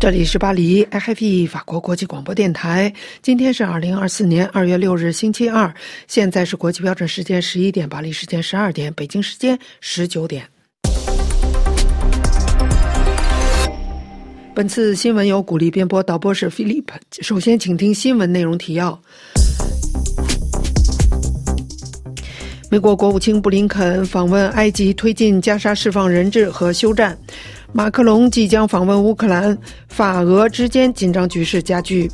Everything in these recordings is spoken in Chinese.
这里是巴黎 IFP 法国国际广播电台。今天是二零二四年二月六日，星期二。现在是国际标准时间十一点，巴黎时间十二点，北京时间十九点。本次新闻由鼓励编播，导播是 Philip。首先，请听新闻内容提要。美国国务卿布林肯访问埃及，推进加沙释放人质和休战。马克龙即将访问乌克兰，法俄之间紧张局势加剧。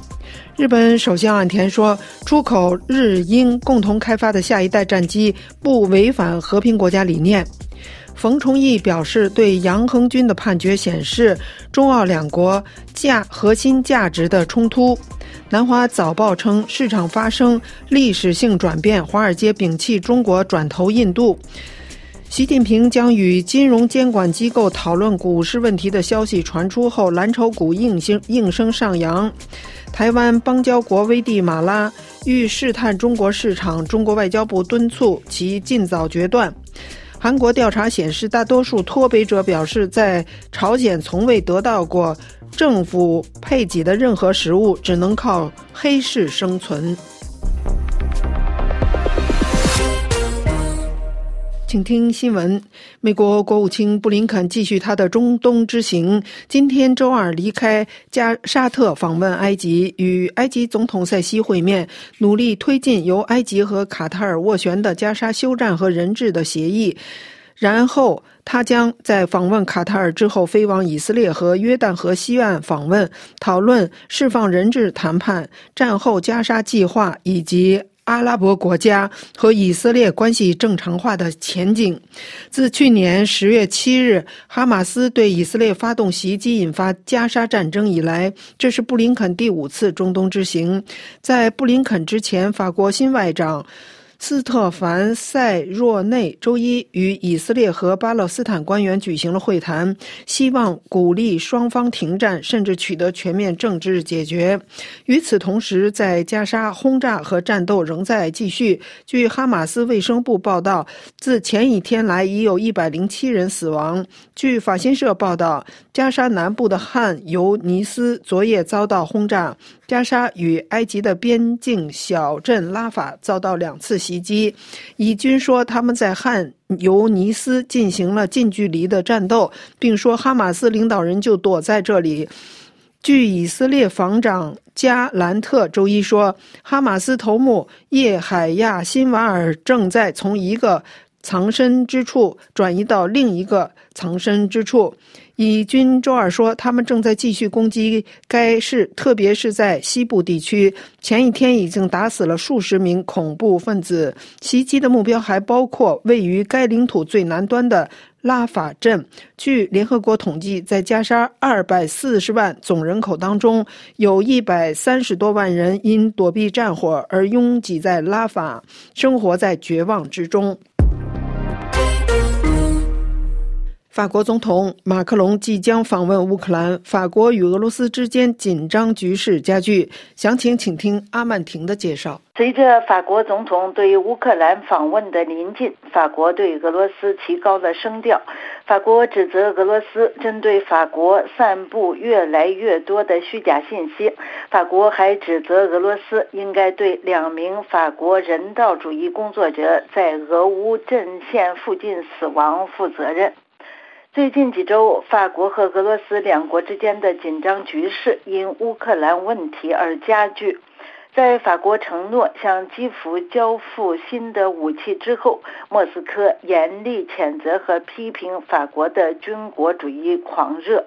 日本首相岸田说，出口日英共同开发的下一代战机不违反和平国家理念。冯崇义表示，对杨恒军的判决显示中澳两国价核心价值的冲突。南华早报称，市场发生历史性转变，华尔街摒弃中国，转投印度。习近平将与金融监管机构讨论股市问题的消息传出后，蓝筹股应声应声上扬。台湾邦交国危地马拉欲试探中国市场，中国外交部敦促其尽早决断。韩国调查显示，大多数脱北者表示，在朝鲜从未得到过政府配给的任何食物，只能靠黑市生存。请听新闻：美国国务卿布林肯继续他的中东之行，今天周二离开加沙特访问埃及，与埃及总统塞西会面，努力推进由埃及和卡塔尔斡旋的加沙休战和人质的协议。然后，他将在访问卡塔尔之后飞往以色列和约旦河西岸访问，讨论释放人质谈判、战后加沙计划以及。阿拉伯国家和以色列关系正常化的前景。自去年十月七日哈马斯对以色列发动袭击，引发加沙战争以来，这是布林肯第五次中东之行。在布林肯之前，法国新外长。斯特凡·塞若内周一与以色列和巴勒斯坦官员举行了会谈，希望鼓励双方停战，甚至取得全面政治解决。与此同时，在加沙轰炸和战斗仍在继续。据哈马斯卫生部报道，自前一天来已有一百零七人死亡。据法新社报道，加沙南部的汉尤尼斯昨夜遭到轰炸。加沙与埃及的边境小镇拉法遭到两次袭击，以军说他们在汉尤尼斯进行了近距离的战斗，并说哈马斯领导人就躲在这里。据以色列防长加兰特周一说，哈马斯头目叶海亚辛瓦尔正在从一个藏身之处转移到另一个藏身之处。以军周二说，他们正在继续攻击该市，特别是在西部地区。前一天已经打死了数十名恐怖分子。袭击的目标还包括位于该领土最南端的拉法镇。据联合国统计，在加沙二百四十万总人口当中，有一百三十多万人因躲避战火而拥挤在拉法，生活在绝望之中。法国总统马克龙即将访问乌克兰，法国与俄罗斯之间紧张局势加剧。详情，请听阿曼婷的介绍。随着法国总统对乌克兰访问的临近，法国对俄罗斯提高了声调。法国指责俄罗斯针对法国散布越来越多的虚假信息。法国还指责俄罗斯应该对两名法国人道主义工作者在俄乌阵线附近死亡负责任。最近几周，法国和俄罗斯两国之间的紧张局势因乌克兰问题而加剧。在法国承诺向基辅交付新的武器之后，莫斯科严厉谴责和批评法国的军国主义狂热。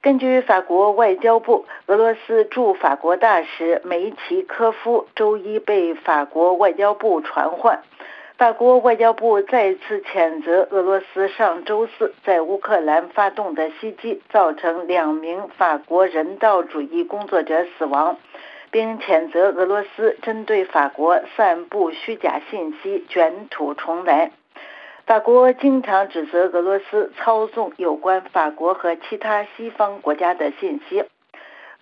根据法国外交部，俄罗斯驻法国大使梅奇科夫周一被法国外交部传唤。法国外交部再次谴责俄罗斯上周四在乌克兰发动的袭击，造成两名法国人道主义工作者死亡，并谴责俄罗斯针对法国散布虚假信息，卷土重来。法国经常指责俄罗斯操纵有关法国和其他西方国家的信息。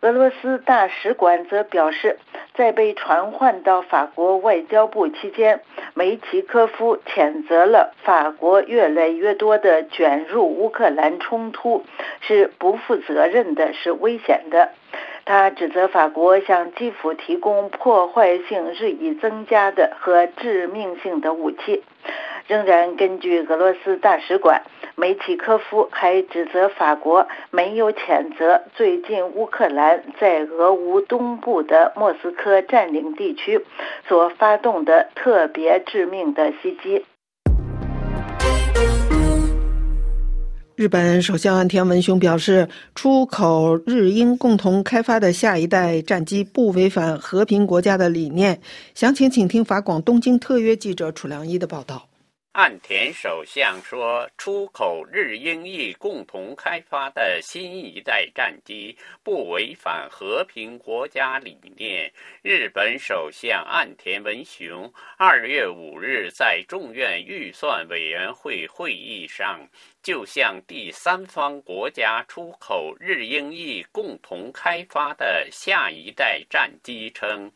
俄罗斯大使馆则表示，在被传唤到法国外交部期间，梅奇科夫谴责了法国越来越多的卷入乌克兰冲突是不负责任的，是危险的。他指责法国向基辅提供破坏性日益增加的和致命性的武器。仍然根据俄罗斯大使馆。梅奇科夫还指责法国没有谴责最近乌克兰在俄乌东部的莫斯科占领地区所发动的特别致命的袭击。日本首相岸田文雄表示，出口日英共同开发的下一代战机不违反和平国家的理念。详情，请听法广东京特约记者楚良一的报道。岸田首相说：“出口日英意共同开发的新一代战机不违反和平国家理念。”日本首相岸田文雄二月五日在众院预算委员会会议上，就向第三方国家出口日英意共同开发的下一代战机称。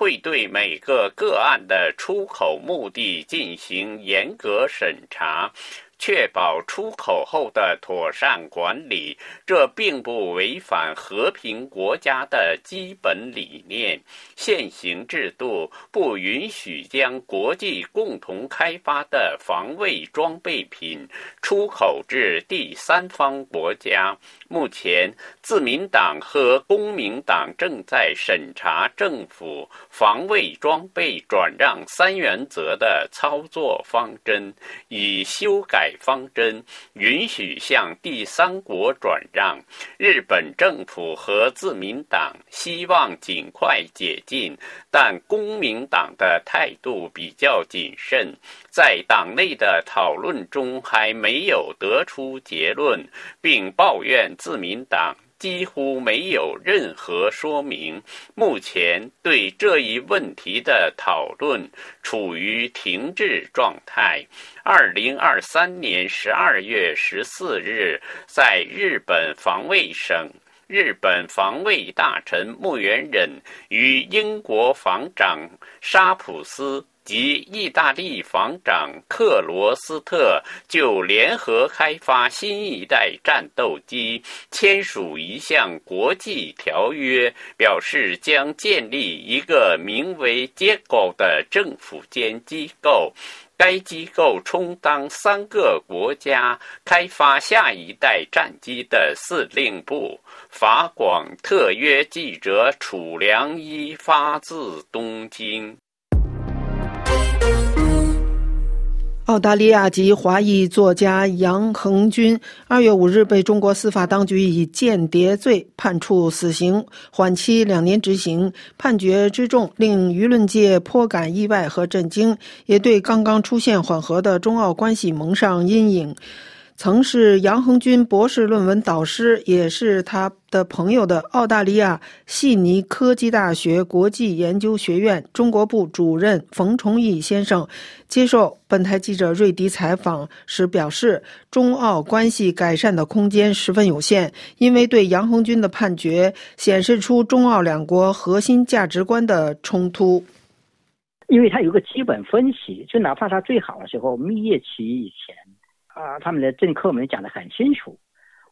会对每个个案的出口目的进行严格审查。确保出口后的妥善管理，这并不违反和平国家的基本理念。现行制度不允许将国际共同开发的防卫装备品出口至第三方国家。目前，自民党和公民党正在审查政府防卫装备转让三原则的操作方针，以修改。方针允许向第三国转让。日本政府和自民党希望尽快解禁，但公民党的态度比较谨慎，在党内的讨论中还没有得出结论，并抱怨自民党。几乎没有任何说明。目前对这一问题的讨论处于停滞状态。二零二三年十二月十四日，在日本防卫省，日本防卫大臣木原忍与英国防长沙普斯。及意大利防长克罗斯特就联合开发新一代战斗机签署一项国际条约，表示将建立一个名为“结构”的政府间机构，该机构充当三个国家开发下一代战机的司令部。法广特约记者楚良一发自东京。澳大利亚籍华裔作家杨恒军二月五日被中国司法当局以间谍罪判处死刑，缓期两年执行。判决之重令舆论界颇感意外和震惊，也对刚刚出现缓和的中澳关系蒙上阴影。曾是杨恒军博士论文导师，也是他的朋友的澳大利亚悉尼科技大学国际研究学院中国部主任冯崇义先生接受本台记者瑞迪采访时表示，中澳关系改善的空间十分有限，因为对杨恒军的判决显示出中澳两国核心价值观的冲突。因为他有个基本分析，就哪怕他最好的时候，蜜月期以前。啊，他们的政客们讲得很清楚，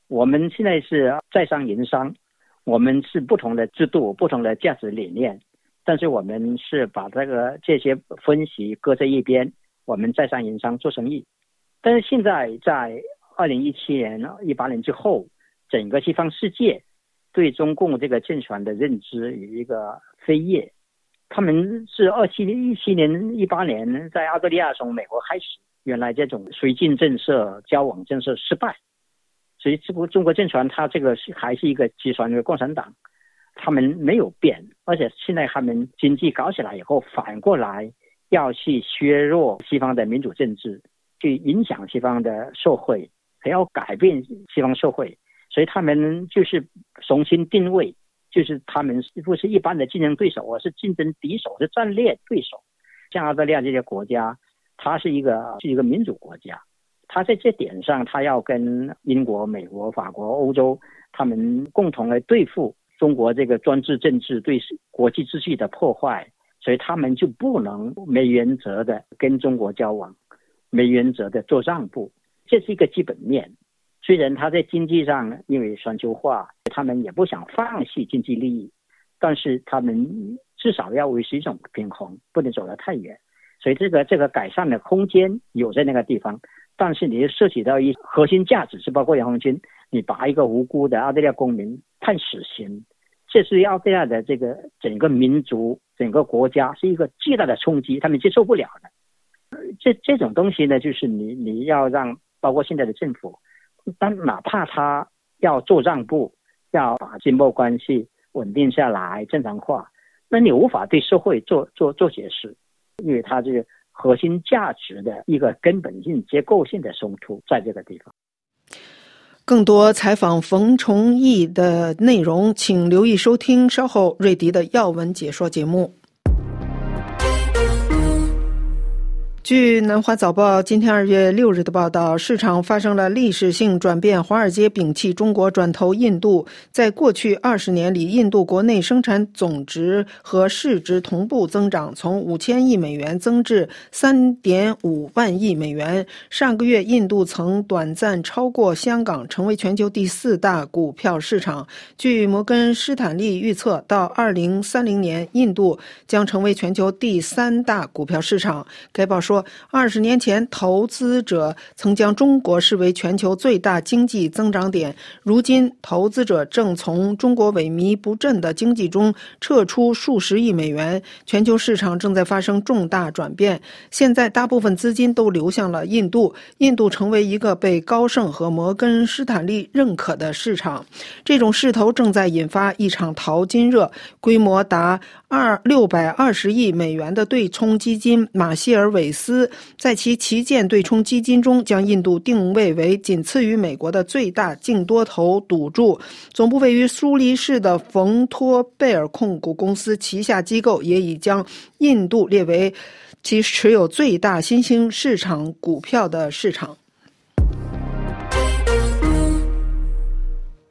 我们现在是在商言商，我们是不同的制度、不同的价值理念，但是我们是把这个这些分析搁在一边，我们在商言商做生意。但是现在在二零一七年、一八年之后，整个西方世界对中共这个政权的认知有一个飞跃，他们是二七年、一七年、一八年在澳大利亚从美国开始。原来这种绥靖政策、交往政策失败，所以这个中国政权它这个是还是一个集团的共产党，他们没有变，而且现在他们经济搞起来以后，反过来要去削弱西方的民主政治，去影响西方的社会，还要改变西方社会，所以他们就是重新定位，就是他们不是一般的竞争对手，而是竞争敌手，是战略对手，像澳大利亚这些国家。它是一个是一个民主国家，它在这点上，它要跟英国、美国、法国、欧洲他们共同来对付中国这个专制政治对国际秩序的破坏，所以他们就不能没原则的跟中国交往，没原则的做让步，这是一个基本面。虽然他在经济上因为全球化，他们也不想放弃经济利益，但是他们至少要维持一种平衡，不能走得太远。所以这个这个改善的空间有在那个地方，但是你涉及到一核心价值，是包括杨红军，你把一个无辜的澳大利亚公民判死刑，这是澳大利亚的这个整个民族、整个国家是一个巨大的冲击，他们接受不了的。这这种东西呢，就是你你要让包括现在的政府。但哪怕他要做让步，要把经贸关系稳定下来、正常化，那你无法对社会做做做解释，因为它这个核心价值的一个根本性、结构性的冲突在这个地方。更多采访冯崇义的内容，请留意收听稍后瑞迪的要闻解说节目。据南华早报今天二月六日的报道，市场发生了历史性转变，华尔街摒弃中国，转投印度。在过去二十年里，印度国内生产总值和市值同步增长，从五千亿美元增至三点五万亿美元。上个月，印度曾短暂超过香港，成为全球第四大股票市场。据摩根斯坦利预测，到二零三零年，印度将成为全球第三大股票市场。该报说。二十年前，投资者曾将中国视为全球最大经济增长点。如今，投资者正从中国萎靡不振的经济中撤出数十亿美元，全球市场正在发生重大转变。现在，大部分资金都流向了印度，印度成为一个被高盛和摩根斯坦利认可的市场。这种势头正在引发一场淘金热，规模达二六百二十亿美元的对冲基金马歇尔韦斯。斯在其旗舰对冲基金中，将印度定位为仅次于美国的最大净多头赌注。总部位于苏黎世的冯托贝尔控股公司旗下机构也已将印度列为其持有最大新兴市场股票的市场。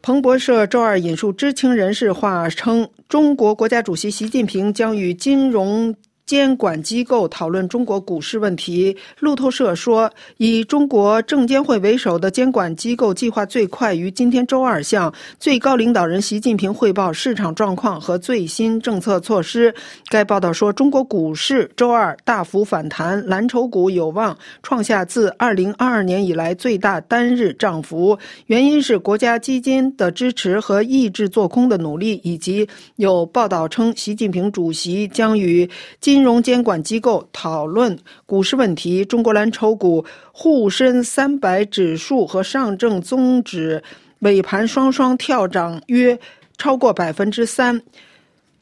彭博社周二引述知情人士话称，中国国家主席习近平将与金融。监管机构讨论中国股市问题。路透社说，以中国证监会为首的监管机构计划最快于今天周二向最高领导人习近平汇报市场状况和最新政策措施。该报道说，中国股市周二大幅反弹，蓝筹股有望创下自2022年以来最大单日涨幅。原因是国家基金的支持和抑制做空的努力，以及有报道称，习近平主席将与金。金融监管机构讨论股市问题。中国蓝筹股沪深三百指数和上证综指尾盘双双跳涨约超过百分之三，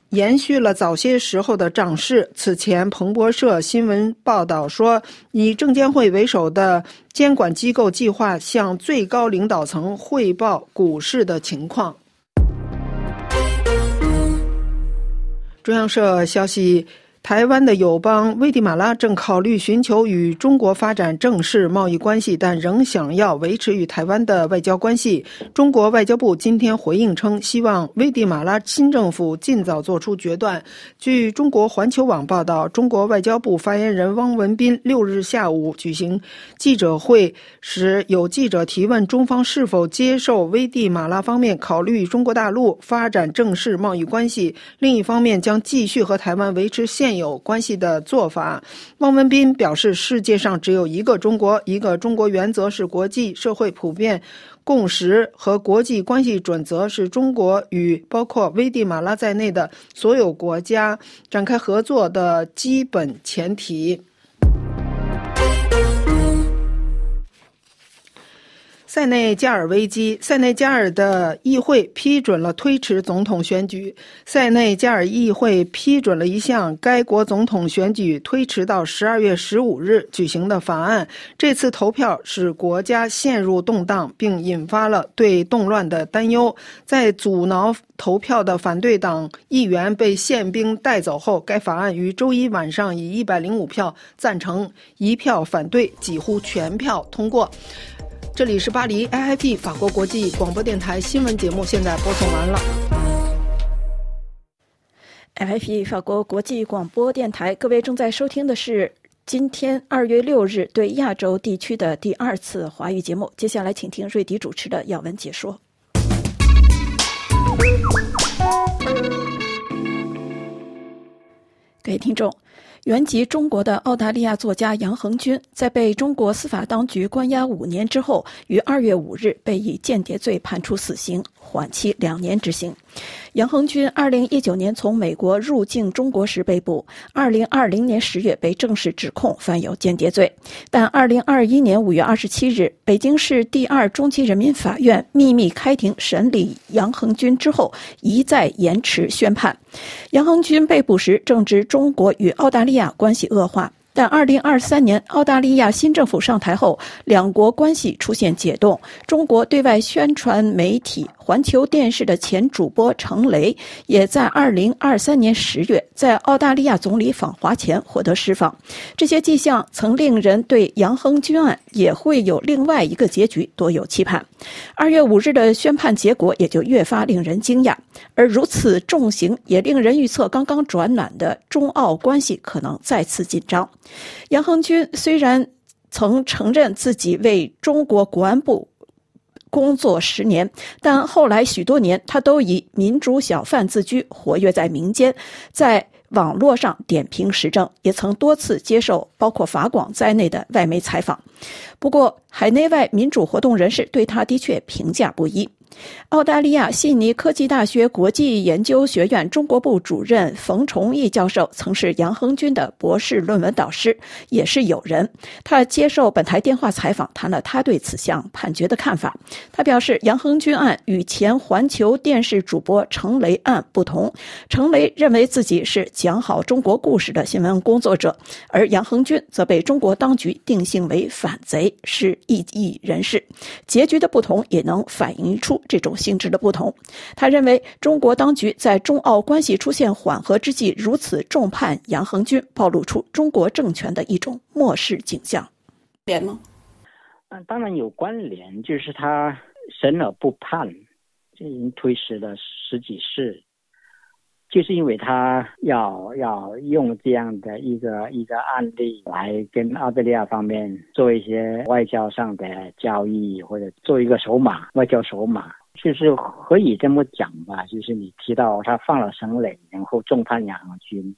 延续了早些时候的涨势。此前，彭博社新闻报道说，以证监会为首的监管机构计划向最高领导层汇报股市的情况。中央社消息。台湾的友邦危地马拉正考虑寻求与中国发展正式贸易关系，但仍想要维持与台湾的外交关系。中国外交部今天回应称，希望危地马拉新政府尽早做出决断。据中国环球网报道，中国外交部发言人汪文斌六日下午举行记者会时，有记者提问中方是否接受危地马拉方面考虑与中国大陆发展正式贸易关系，另一方面将继续和台湾维持现。有关系的做法，汪文斌表示，世界上只有一个中国，一个中国原则是国际社会普遍共识和国际关系准则，是中国与包括危地马拉在内的所有国家展开合作的基本前提。塞内加尔危机，塞内加尔的议会批准了推迟总统选举。塞内加尔议会批准了一项该国总统选举推迟到十二月十五日举行的法案。这次投票使国家陷入动荡，并引发了对动乱的担忧。在阻挠投票的反对党议员被宪兵带走后，该法案于周一晚上以一百零五票赞成、一票反对，几乎全票通过。这里是巴黎 AIP 法国国际广播电台新闻节目，现在播送完了。FIP 法国国际广播电台，各位正在收听的是今天二月六日对亚洲地区的第二次华语节目。接下来，请听瑞迪主持的要闻解说。各位听众。原籍中国的澳大利亚作家杨恒军，在被中国司法当局关押五年之后，于二月五日被以间谍罪判处死刑，缓期两年执行。杨恒军二零一九年从美国入境中国时被捕，二零二零年十月被正式指控犯有间谍罪，但二零二一年五月二十七日，北京市第二中级人民法院秘密开庭审理杨恒军之后，一再延迟宣判。杨恒军被捕时正值中国与澳大利亚关系恶化。但二零二三年澳大利亚新政府上台后，两国关系出现解冻。中国对外宣传媒体环球电视的前主播程雷，也在二零二三年十月在澳大利亚总理访华前获得释放。这些迹象曾令人对杨亨军案也会有另外一个结局多有期盼。二月五日的宣判结果也就越发令人惊讶。而如此重刑，也令人预测刚刚转暖的中澳关系可能再次紧张。杨恒军虽然曾承认自己为中国国安部工作十年，但后来许多年他都以民主小贩自居，活跃在民间，在网络上点评时政，也曾多次接受包括法广在内的外媒采访。不过，海内外民主活动人士对他的确评价不一。澳大利亚悉尼科技大学国际研究学院中国部主任冯崇义教授曾是杨恒军的博士论文导师，也是友人。他接受本台电话采访，谈了他对此项判决的看法。他表示，杨恒军案与前环球电视主播程雷案不同。程雷认为自己是讲好中国故事的新闻工作者，而杨恒军则被中国当局定性为反贼，是异议人士。结局的不同也能反映出。这种性质的不同，他认为中国当局在中澳关系出现缓和之际如此重判杨恒军，暴露出中国政权的一种漠视景象。联吗？嗯，当然有关联，就是他审而不判，已经推迟了十几世，就是因为他要要用这样的一个一个案例来跟澳大利亚方面做一些外交上的交易，或者做一个筹码，外交筹码。就是可以这么讲吧，就是你提到他放了省磊，然后重判杨军，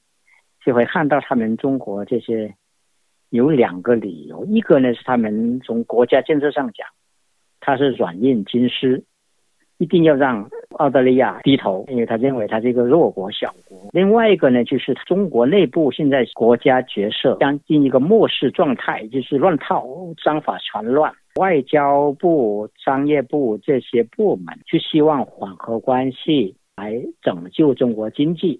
就会看到他们中国这些有两个理由，一个呢是他们从国家建设上讲，他是软硬兼施，一定要让澳大利亚低头，因为他认为他是一个弱国小国。另外一个呢，就是中国内部现在国家角色将进一个漠视状态，就是乱套，章法全乱。外交部、商业部这些部门就希望缓和关系，来拯救中国经济，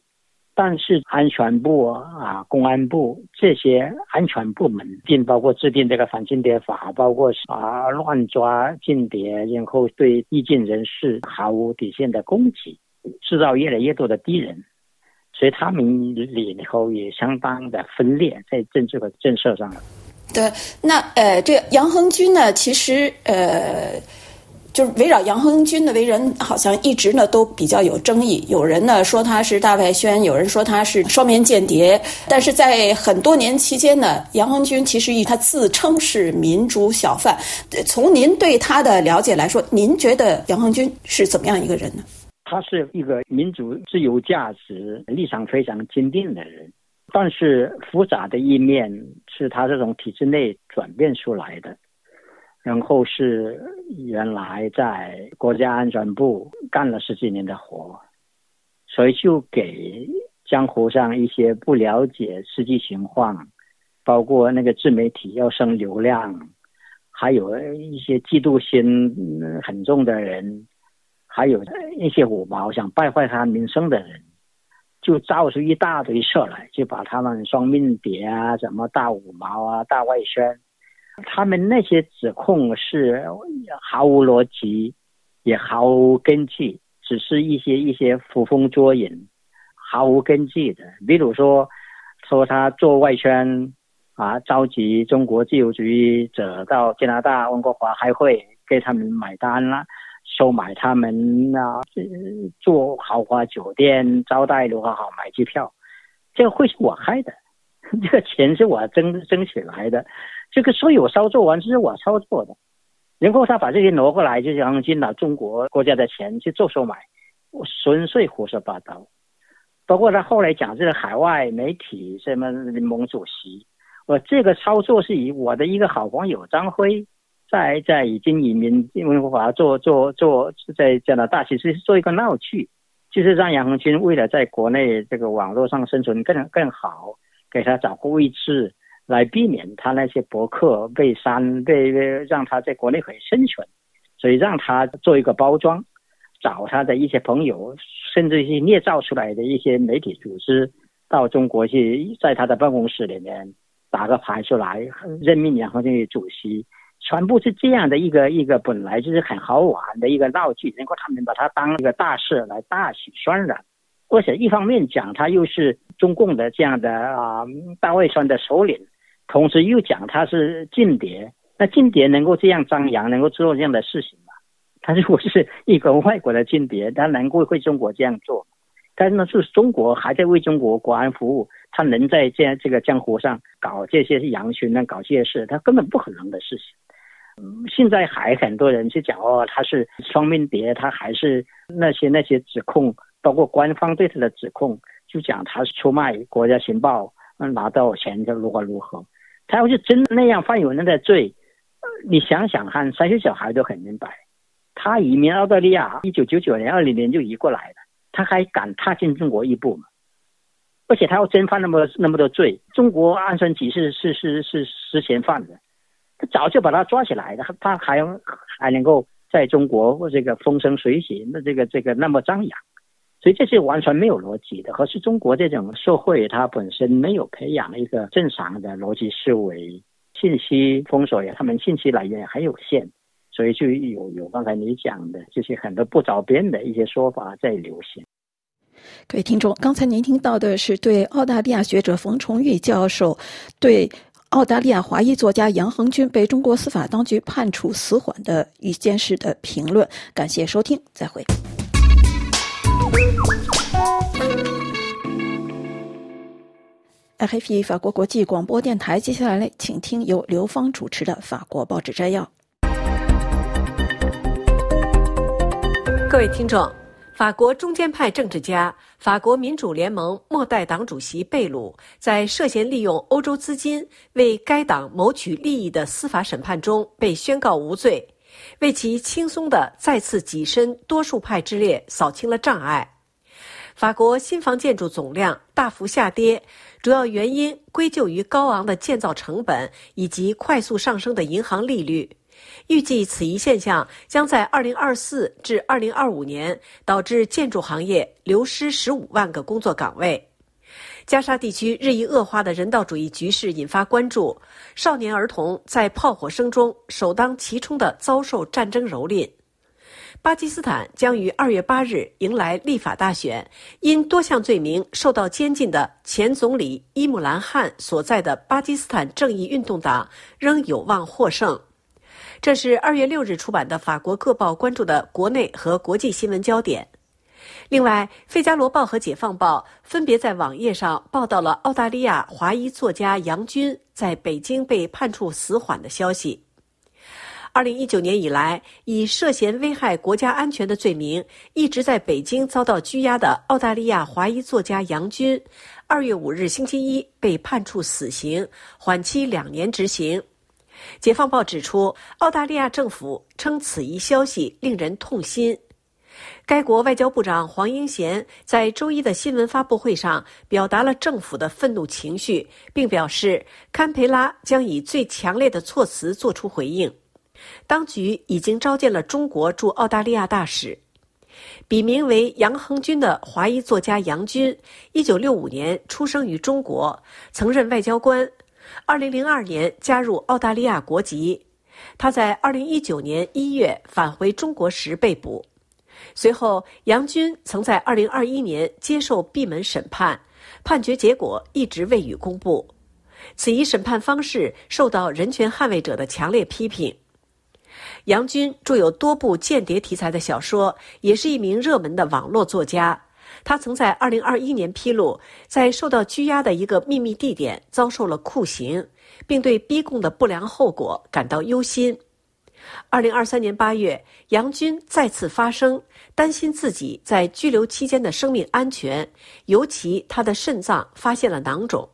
但是安全部啊、公安部这些安全部门，并包括制定这个反间谍法，包括啊乱抓间谍，然后对异见人士毫无底线的攻击，制造越来越多的敌人，所以他们里头也相当的分裂，在政治和政策上。对，那呃，这杨恒军呢，其实呃，就是围绕杨恒军的为人，好像一直呢都比较有争议。有人呢说他是大外宣，有人说他是双面间谍。但是在很多年期间呢，杨恒军其实以他自称是民主小贩。从您对他的了解来说，您觉得杨恒军是怎么样一个人呢？他是一个民主自由价值立场非常坚定的人。但是复杂的一面是他这种体制内转变出来的，然后是原来在国家安全部干了十几年的活，所以就给江湖上一些不了解实际情况，包括那个自媒体要升流量，还有一些嫉妒心很重的人，还有一些五毛想败坏他名声的人。就造出一大堆事来，就把他们双面谍啊，什么大五毛啊、大外宣，他们那些指控是毫无逻辑，也毫无根据，只是一些一些捕风捉影，毫无根据的。比如说，说他做外宣啊，召集中国自由主义者到加拿大、温哥华开会，给他们买单了，收买他们啊，住豪华酒店，招待如何好，买机票，这个会是我开的，这个钱是我争争起来的，这个所有操作完是我操作的，然后他把这些挪过来，就想进了中国国家的钱去做收买，我纯粹胡说八道。包括他后来讲这个海外媒体什么联盟主席，我这个操作是以我的一个好朋友张辉。在在已经移民因为法做做做在加拿大，其实是做一个闹剧，就是让杨恒军为了在国内这个网络上生存更更好，给他找个位置，来避免他那些博客被删，被被让他在国内可以生存，所以让他做一个包装，找他的一些朋友，甚至是捏造出来的一些媒体组织到中国去，在他的办公室里面打个牌出来，任命杨恒军为主席。全部是这样的一个一个本来就是很好玩的一个闹剧，然后他们把它当一个大事来大肆渲染，而且一方面讲他又是中共的这样的啊大外宣的首领，同时又讲他是间谍，那间谍能够这样张扬，能够做这样的事情吗？他如果是一个外国的间谍，他能够为中国这样做？但是呢，是中国还在为中国国安服务，他能在这这个江湖上搞这些羊群呢？搞这些事，他根本不可能的事情。现在还很多人去讲哦，他是双面谍，他还是那些那些指控，包括官方对他的指控，就讲他是出卖国家情报，拿到钱就如何如何。他要是真那样犯有那个罪，你想想看，三岁小孩都很明白。他移民澳大利亚，一九九九年、二零年就移过来了，他还敢踏进中国一步吗？而且他要真犯那么那么多罪，中国安全局是是是是实嫌犯的。他早就把他抓起来了，他还还能够在中国这个风生水起，那这个这个那么张扬，所以这是完全没有逻辑的。可是中国这种社会，它本身没有培养一个正常的逻辑思维，信息封锁呀，他们信息来源很有限，所以就有有刚才你讲的这些很多不着边的一些说法在流行。各位听众，刚才您听到的是对澳大利亚学者冯崇玉教授对。澳大利亚华裔作家杨恒军被中国司法当局判处死缓的一件事的评论。感谢收听，再会。RFI 法国国际广播电台，接下来呢请听由刘芳主持的法国报纸摘要。各位听众。法国中间派政治家、法国民主联盟末代党主席贝鲁，在涉嫌利用欧洲资金为该党谋取利益的司法审判中被宣告无罪，为其轻松的再次跻身多数派之列扫清了障碍。法国新房建筑总量大幅下跌，主要原因归咎于高昂的建造成本以及快速上升的银行利率。预计此一现象将在2024至2025年导致建筑行业流失15万个工作岗位。加沙地区日益恶化的人道主义局势引发关注，少年儿童在炮火声中首当其冲地遭受战争蹂躏。巴基斯坦将于2月8日迎来立法大选，因多项罪名受到监禁的前总理伊姆兰汗所在的巴基斯坦正义运动党仍有望获胜。这是二月六日出版的法国各报关注的国内和国际新闻焦点。另外，《费加罗报》和《解放报》分别在网页上报道了澳大利亚华裔作家杨军在北京被判处死缓的消息。二零一九年以来，以涉嫌危害国家安全的罪名一直在北京遭到拘押的澳大利亚华裔作家杨军，二月五日星期一被判处死刑，缓期两年执行。解放报指出，澳大利亚政府称此一消息令人痛心。该国外交部长黄英贤在周一的新闻发布会上表达了政府的愤怒情绪，并表示堪培拉将以最强烈的措辞作出回应。当局已经召见了中国驻澳大利亚大使。笔名为杨恒军的华裔作家杨军，一九六五年出生于中国，曾任外交官。二零零二年加入澳大利亚国籍，他在二零一九年一月返回中国时被捕。随后，杨军曾在二零二一年接受闭门审判，判决结果一直未予公布。此一审判方式受到人权捍卫者的强烈批评。杨军著有多部间谍题材的小说，也是一名热门的网络作家。他曾在2021年披露，在受到拘押的一个秘密地点遭受了酷刑，并对逼供的不良后果感到忧心。2023年8月，杨军再次发声，担心自己在拘留期间的生命安全，尤其他的肾脏发现了囊肿。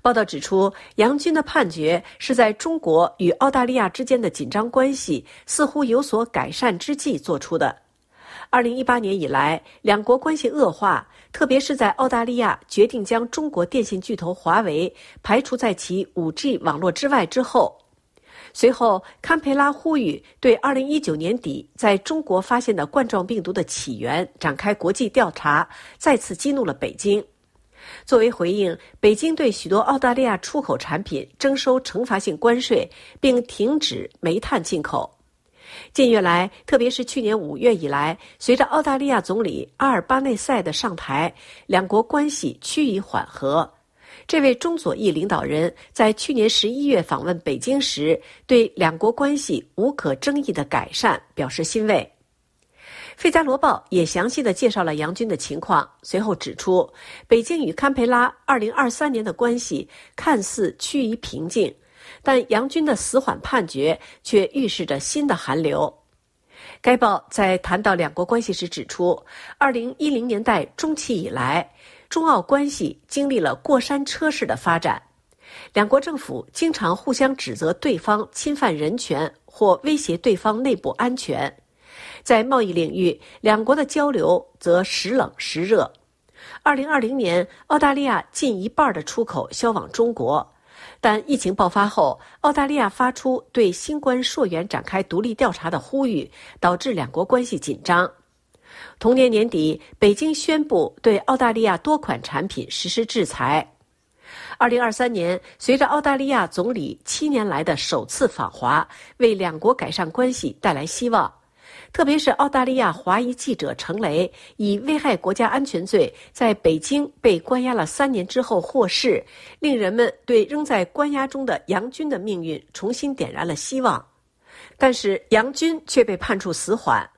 报道指出，杨军的判决是在中国与澳大利亚之间的紧张关系似乎有所改善之际做出的。二零一八年以来，两国关系恶化，特别是在澳大利亚决定将中国电信巨头华为排除在其五 G 网络之外之后，随后堪培拉呼吁对二零一九年底在中国发现的冠状病毒的起源展开国际调查，再次激怒了北京。作为回应，北京对许多澳大利亚出口产品征收惩罚性关税，并停止煤炭进口。近月来，特别是去年五月以来，随着澳大利亚总理阿尔巴内塞的上台，两国关系趋于缓和。这位中左翼领导人，在去年十一月访问北京时，对两国关系无可争议的改善表示欣慰。《费加罗报》也详细的介绍了杨军的情况，随后指出，北京与堪培拉二零二三年的关系看似趋于平静，但杨军的死缓判决却预示着新的寒流。该报在谈到两国关系时指出，二零一零年代中期以来，中澳关系经历了过山车式的发展，两国政府经常互相指责对方侵犯人权或威胁对方内部安全。在贸易领域，两国的交流则时冷时热。二零二零年，澳大利亚近一半的出口销往中国，但疫情爆发后，澳大利亚发出对新冠溯源展开独立调查的呼吁，导致两国关系紧张。同年年底，北京宣布对澳大利亚多款产品实施制裁。二零二三年，随着澳大利亚总理七年来的首次访华，为两国改善关系带来希望。特别是澳大利亚华裔记者程雷以危害国家安全罪在北京被关押了三年之后获释，令人们对仍在关押中的杨军的命运重新点燃了希望。但是杨军却被判处死缓。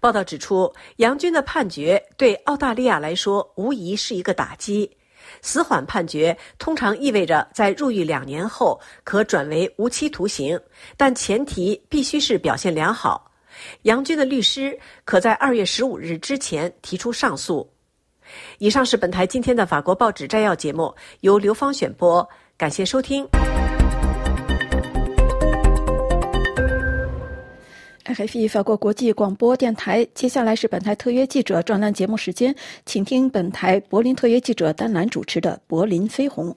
报道指出，杨军的判决对澳大利亚来说无疑是一个打击。死缓判决通常意味着在入狱两年后可转为无期徒刑，但前提必须是表现良好。杨军的律师可在二月十五日之前提出上诉。以上是本台今天的法国报纸摘要节目，由刘芳选播，感谢收听。FFE 法国国际广播电台，接下来是本台特约记者专栏节目时间，请听本台柏林特约记者丹兰主持的《柏林飞鸿》。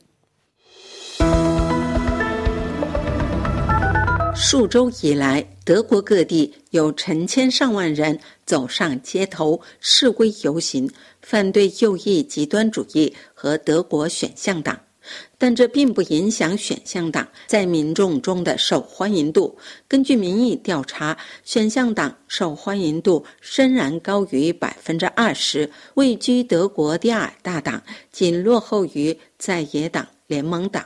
数周以来，德国各地有成千上万人走上街头示威游行，反对右翼极端主义和德国选项党。但这并不影响选项党在民众中的受欢迎度。根据民意调查，选项党受欢迎度仍然高于百分之二十，位居德国第二大党，仅落后于在野党联盟党。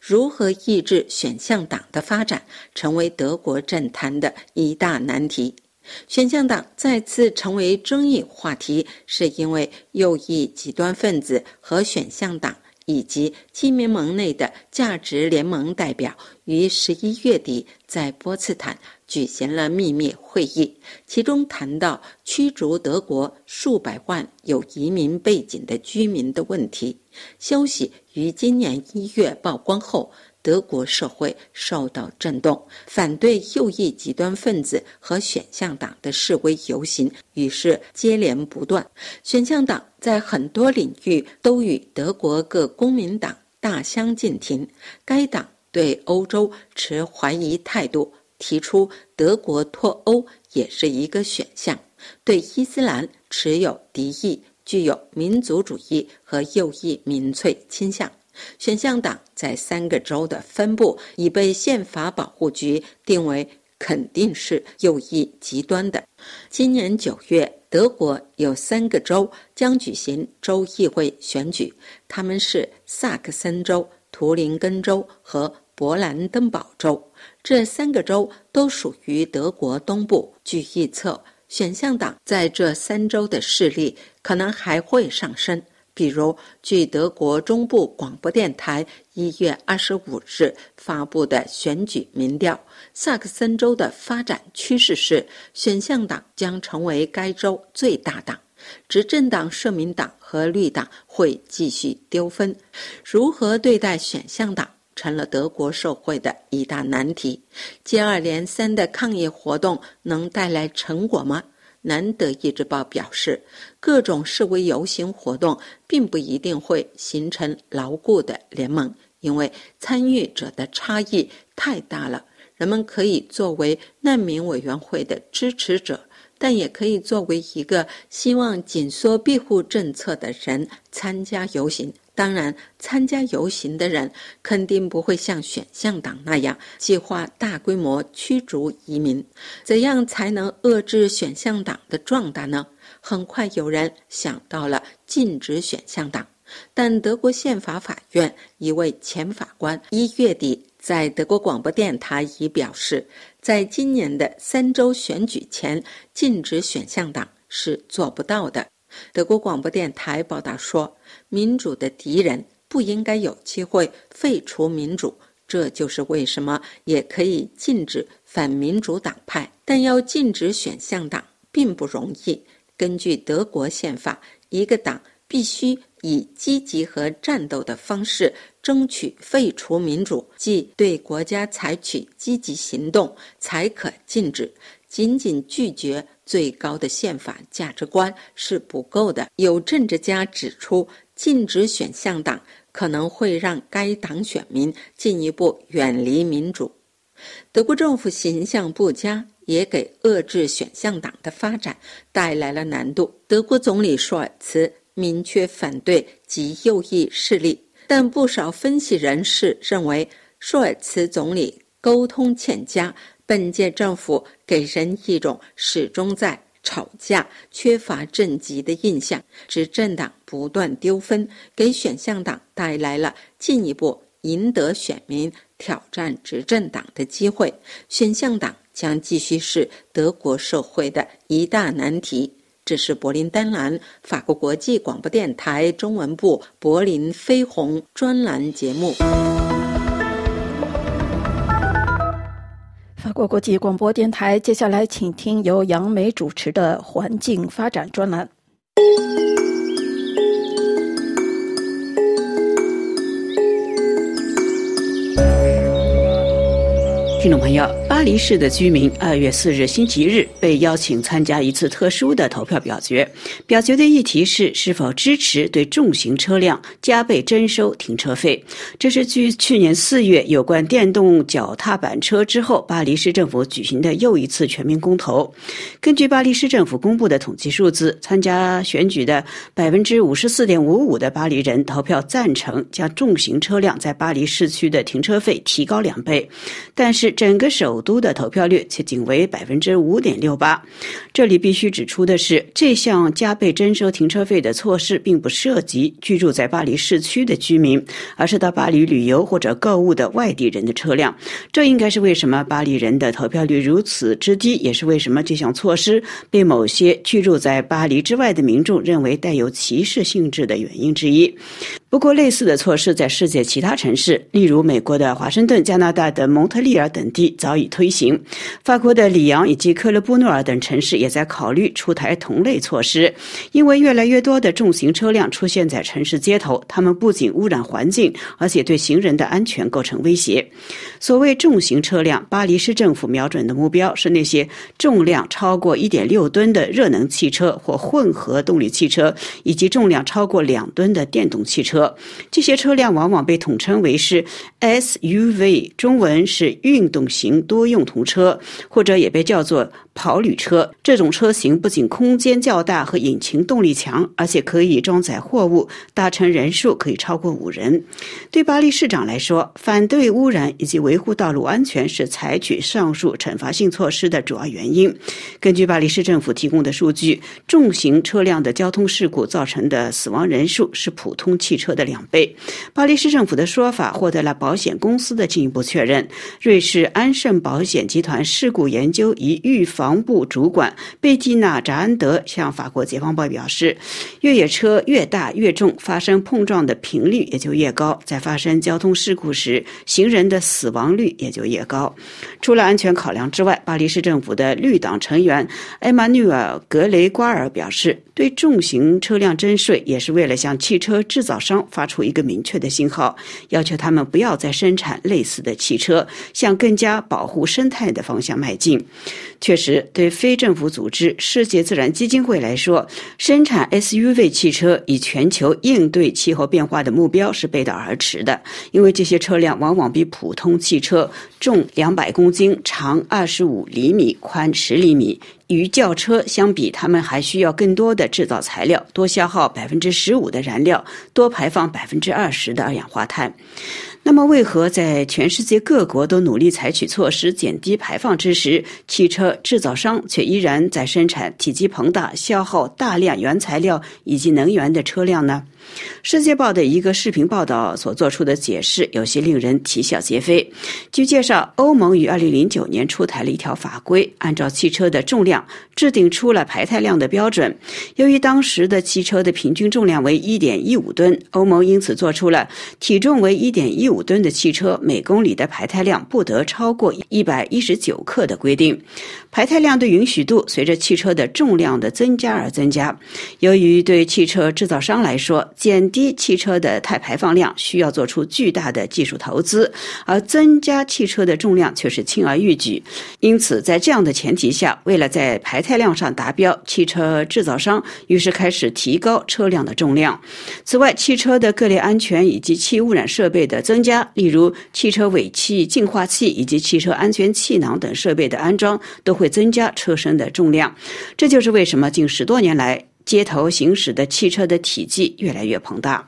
如何抑制选项党的发展，成为德国政坛的一大难题。选项党再次成为争议话题，是因为右翼极端分子和选项党。以及基民盟内的价值联盟代表于十一月底在波茨坦举行了秘密会议，其中谈到驱逐德国数百万有移民背景的居民的问题。消息于今年一月曝光后。德国社会受到震动，反对右翼极端分子和选项党的示威游行于是接连不断。选项党在很多领域都与德国各公民党大相径庭。该党对欧洲持怀疑态度，提出德国脱欧也是一个选项；对伊斯兰持有敌意，具有民族主义和右翼民粹倾向。选项党在三个州的分布已被宪法保护局定为肯定是右翼极端的。今年九月，德国有三个州将举行州议会选举，他们是萨克森州、图林根州和。勃兰登堡州。这三个州都属于德国东部。据预测，选项党在这三州的势力可能还会上升。比如，据德国中部广播电台一月二十五日发布的选举民调，萨克森州的发展趋势是选项党将成为该州最大党，执政党社民党和绿党会继续丢分。如何对待选项党，成了德国社会的一大难题。接二连三的抗议活动能带来成果吗？南德意志报表示，各种示威游行活动并不一定会形成牢固的联盟，因为参与者的差异太大了。人们可以作为难民委员会的支持者，但也可以作为一个希望紧缩庇护政策的人参加游行。当然，参加游行的人肯定不会像选项党那样计划大规模驱逐移民。怎样才能遏制选项党的壮大呢？很快有人想到了禁止选项党，但德国宪法法院一位前法官一月底在德国广播电台已表示，在今年的三周选举前禁止选项党是做不到的。德国广播电台报道说，民主的敌人不应该有机会废除民主，这就是为什么也可以禁止反民主党派，但要禁止选项党并不容易。根据德国宪法，一个党必须以积极和战斗的方式争取废除民主，即对国家采取积极行动，才可禁止。仅仅拒绝最高的宪法价值观是不够的。有政治家指出，禁止选项党可能会让该党选民进一步远离民主。德国政府形象不佳，也给遏制选项党的发展带来了难度。德国总理舒尔茨明确反对极右翼势力，但不少分析人士认为，舒尔茨总理沟通欠佳。本届政府给人一种始终在吵架、缺乏政绩的印象，执政党不断丢分，给选项党带来了进一步赢得选民、挑战执政党的机会。选项党将继续是德国社会的一大难题。这是柏林丹兰法国国际广播电台中文部柏林飞鸿专栏节目。法国国际广播电台，接下来请听由杨梅主持的环境发展专栏。听众朋友，巴黎市的居民二月四日星期日被邀请参加一次特殊的投票表决。表决的议题是是否支持对重型车辆加倍征收停车费。这是继去年四月有关电动脚踏板车之后，巴黎市政府举行的又一次全民公投。根据巴黎市政府公布的统计数字，参加选举的百分之五十四点五五的巴黎人投票赞成将重型车辆在巴黎市区的停车费提高两倍，但是。整个首都的投票率却仅为百分之五点六八。这里必须指出的是，这项加倍征收停车费的措施并不涉及居住在巴黎市区的居民，而是到巴黎旅游或者购物的外地人的车辆。这应该是为什么巴黎人的投票率如此之低，也是为什么这项措施被某些居住在巴黎之外的民众认为带有歧视性质的原因之一。不过，类似的措施在世界其他城市，例如美国的华盛顿、加拿大的蒙特利尔等本地早已推行。法国的里昂以及科勒布诺尔等城市也在考虑出台同类措施。因为越来越多的重型车辆出现在城市街头，它们不仅污染环境，而且对行人的安全构成威胁。所谓重型车辆，巴黎市政府瞄准的目标是那些重量超过1.6吨的热能汽车或混合动力汽车，以及重量超过两吨的电动汽车。这些车辆往往被统称为是 SUV，中文是运动型多用途车，或者也被叫做跑旅车。这种车型不仅空间较大和引擎动力强，而且可以装载货物，搭乘人数可以超过五人。对巴黎市长来说，反对污染以及维护道路安全是采取上述惩罚性措施的主要原因。根据巴黎市政府提供的数据，重型车辆的交通事故造成的死亡人数是普通汽车的两倍。巴黎市政府的说法获得了保险公司的进一步确认。瑞士安盛保险集团事故研究与预防防部主管贝蒂娜·扎安德向法国《解放报》表示：“越野车越大越重，发生碰撞的频率也就越高，在发生交通事故时，行人的死亡率也就越高。”除了安全考量之外，巴黎市政府的绿党成员埃马纽尔·格雷瓜尔表示。对重型车辆征税，也是为了向汽车制造商发出一个明确的信号，要求他们不要再生产类似的汽车，向更加保护生态的方向迈进。确实，对非政府组织世界自然基金会来说，生产 SUV 汽车以全球应对气候变化的目标是背道而驰的，因为这些车辆往往比普通汽车重两百公斤，长二十五厘米，宽十厘米。与轿车相比，他们还需要更多的制造材料，多消耗百分之十五的燃料，多排放百分之二十的二氧化碳。那么，为何在全世界各国都努力采取措施减低排放之时，汽车制造商却依然在生产体积庞大、消耗大量原材料以及能源的车辆呢？世界报的一个视频报道所做出的解释有些令人啼笑皆非。据介绍，欧盟于2009年出台了一条法规，按照汽车的重量制定出了排碳量的标准。由于当时的汽车的平均重量为1.15吨，欧盟因此做出了体重为1.15吨的汽车每公里的排碳量不得超过119克的规定。排碳量的允许度随着汽车的重量的增加而增加。由于对汽车制造商来说，减低汽车的碳排放量需要做出巨大的技术投资，而增加汽车的重量却是轻而易举。因此，在这样的前提下，为了在排碳量上达标，汽车制造商于是开始提高车辆的重量。此外，汽车的各类安全以及气污染设备的增加，例如汽车尾气净化器以及汽车安全气囊等设备的安装，都会增加车身的重量。这就是为什么近十多年来。街头行驶的汽车的体积越来越庞大。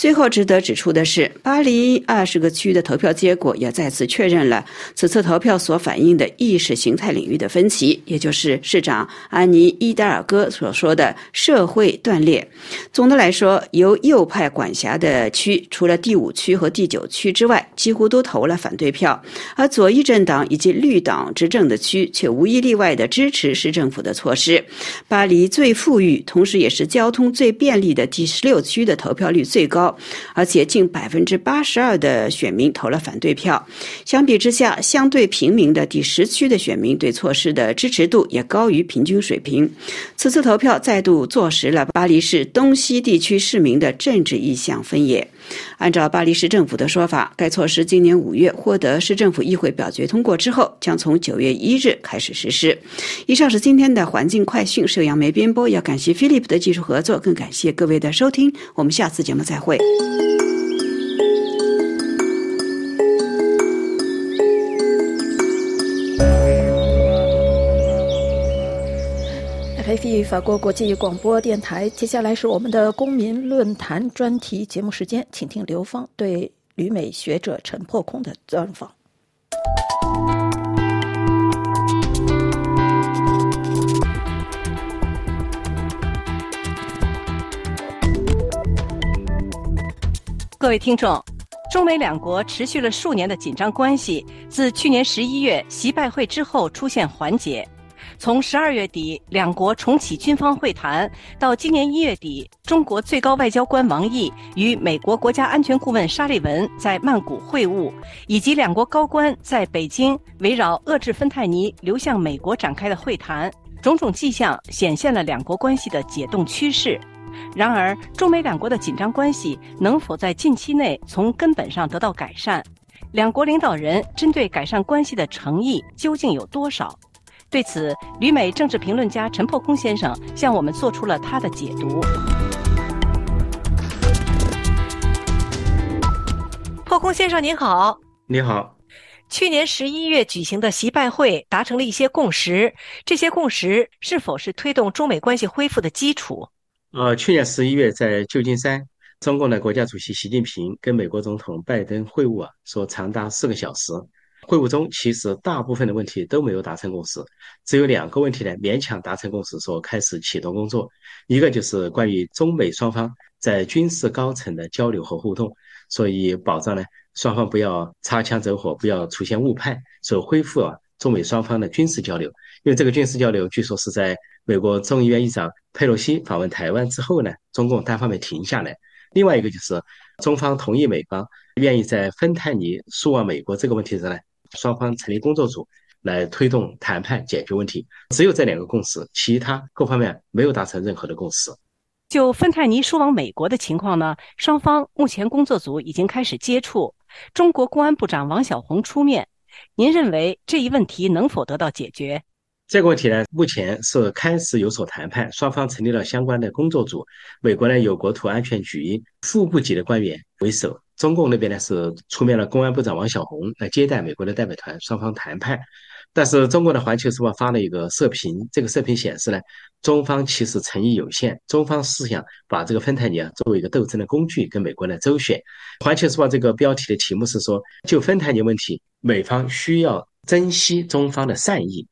最后值得指出的是，巴黎二十个区的投票结果也再次确认了此次投票所反映的意识形态领域的分歧，也就是市长安妮·伊达尔戈所说的社会断裂。总的来说，由右派管辖的区，除了第五区和第九区之外，几乎都投了反对票；而左翼政党以及绿党执政的区，却无一例外的支持市政府的措施。巴黎最富裕，同时也是交通最便利的第十六区的投票率最高。而且近百分之八十二的选民投了反对票。相比之下，相对平民的第十区的选民对措施的支持度也高于平均水平。此次投票再度坐实了巴黎市东西地区市民的政治意向分野。按照巴黎市政府的说法，该措施今年五月获得市政府议会表决通过之后，将从九月一日开始实施。以上是今天的环境快讯，是杨梅编播。要感谢 Philip 的技术合作，更感谢各位的收听。我们下次节目再会。F 法国国际广播电台，接下来是我们的公民论坛专题节目时间，请听刘芳对旅美学者陈破空的专访。各位听众，中美两国持续了数年的紧张关系，自去年十一月习拜会之后出现缓解。从十二月底两国重启军方会谈，到今年一月底，中国最高外交官王毅与美国国家安全顾问沙利文在曼谷会晤，以及两国高官在北京围绕遏制芬太尼流向美国展开的会谈，种种迹象显现了两国关系的解冻趋势。然而，中美两国的紧张关系能否在近期内从根本上得到改善？两国领导人针对改善关系的诚意究竟有多少？对此，旅美政治评论家陈破空先生向我们做出了他的解读。破空先生您好，你好。去年十一月举行的习拜会达成了一些共识，这些共识是否是推动中美关系恢复的基础？呃，去年十一月在旧金山，中共的国家主席习近平跟美国总统拜登会晤啊，说长达四个小时。会晤中，其实大部分的问题都没有达成共识，只有两个问题呢勉强达成共识，说开始启动工作。一个就是关于中美双方在军事高层的交流和互动，所以保障呢双方不要擦枪走火，不要出现误判，所恢复啊中美双方的军事交流。因为这个军事交流据说是在美国众议院议长佩洛西访问台湾之后呢，中共单方面停下来。另外一个就是中方同意美方愿意在芬太尼输往美国这个问题上呢。双方成立工作组来推动谈判解决问题，只有这两个共识，其他各方面没有达成任何的共识。就芬太尼输往美国的情况呢，双方目前工作组已经开始接触，中国公安部长王小红出面。您认为这一问题能否得到解决？这个问题呢，目前是开始有所谈判，双方成立了相关的工作组。美国呢有国土安全局副部级的官员为首。中共那边呢是出面了，公安部长王小红来接待美国的代表团，双方谈判。但是中国的《环球时报》发了一个社评，这个社评显示呢，中方其实诚意有限，中方是想把这个芬太尼啊作为一个斗争的工具跟美国来周旋。《环球时报》这个标题的题目是说，就芬太尼问题，美方需要珍惜中方的善意。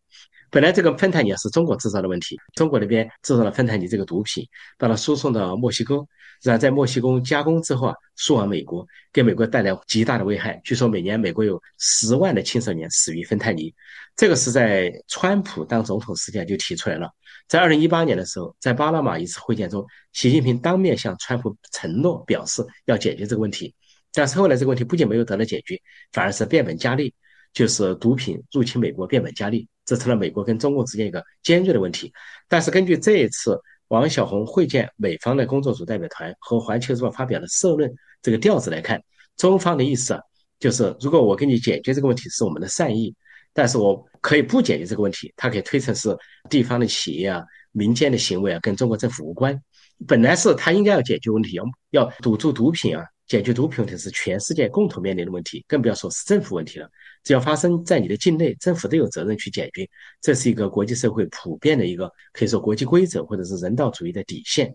本来这个芬太尼是中国制造的问题，中国那边制造了芬太尼这个毒品，把它输送到墨西哥，然后在墨西哥加工之后啊，输往美国，给美国带来极大的危害。据说每年美国有十万的青少年死于芬太尼。这个是在川普当总统时间就提出来了。在二零一八年的时候，在巴拿马一次会见中，习近平当面向川普承诺表示要解决这个问题，但是后来这个问题不仅没有得到解决，反而是变本加厉，就是毒品入侵美国变本加厉。这成了美国跟中共之间一个尖锐的问题。但是根据这一次王小红会见美方的工作组代表团和《环球时报》发表的社论这个调子来看，中方的意思啊，就是如果我给你解决这个问题是我们的善意，但是我可以不解决这个问题，它可以推成是地方的企业啊、民间的行为啊，跟中国政府无关。本来是他应该要解决问题，要要堵住毒品啊。解决毒品问题是全世界共同面临的问题，更不要说是政府问题了。只要发生在你的境内，政府都有责任去解决。这是一个国际社会普遍的一个可以说国际规则或者是人道主义的底线。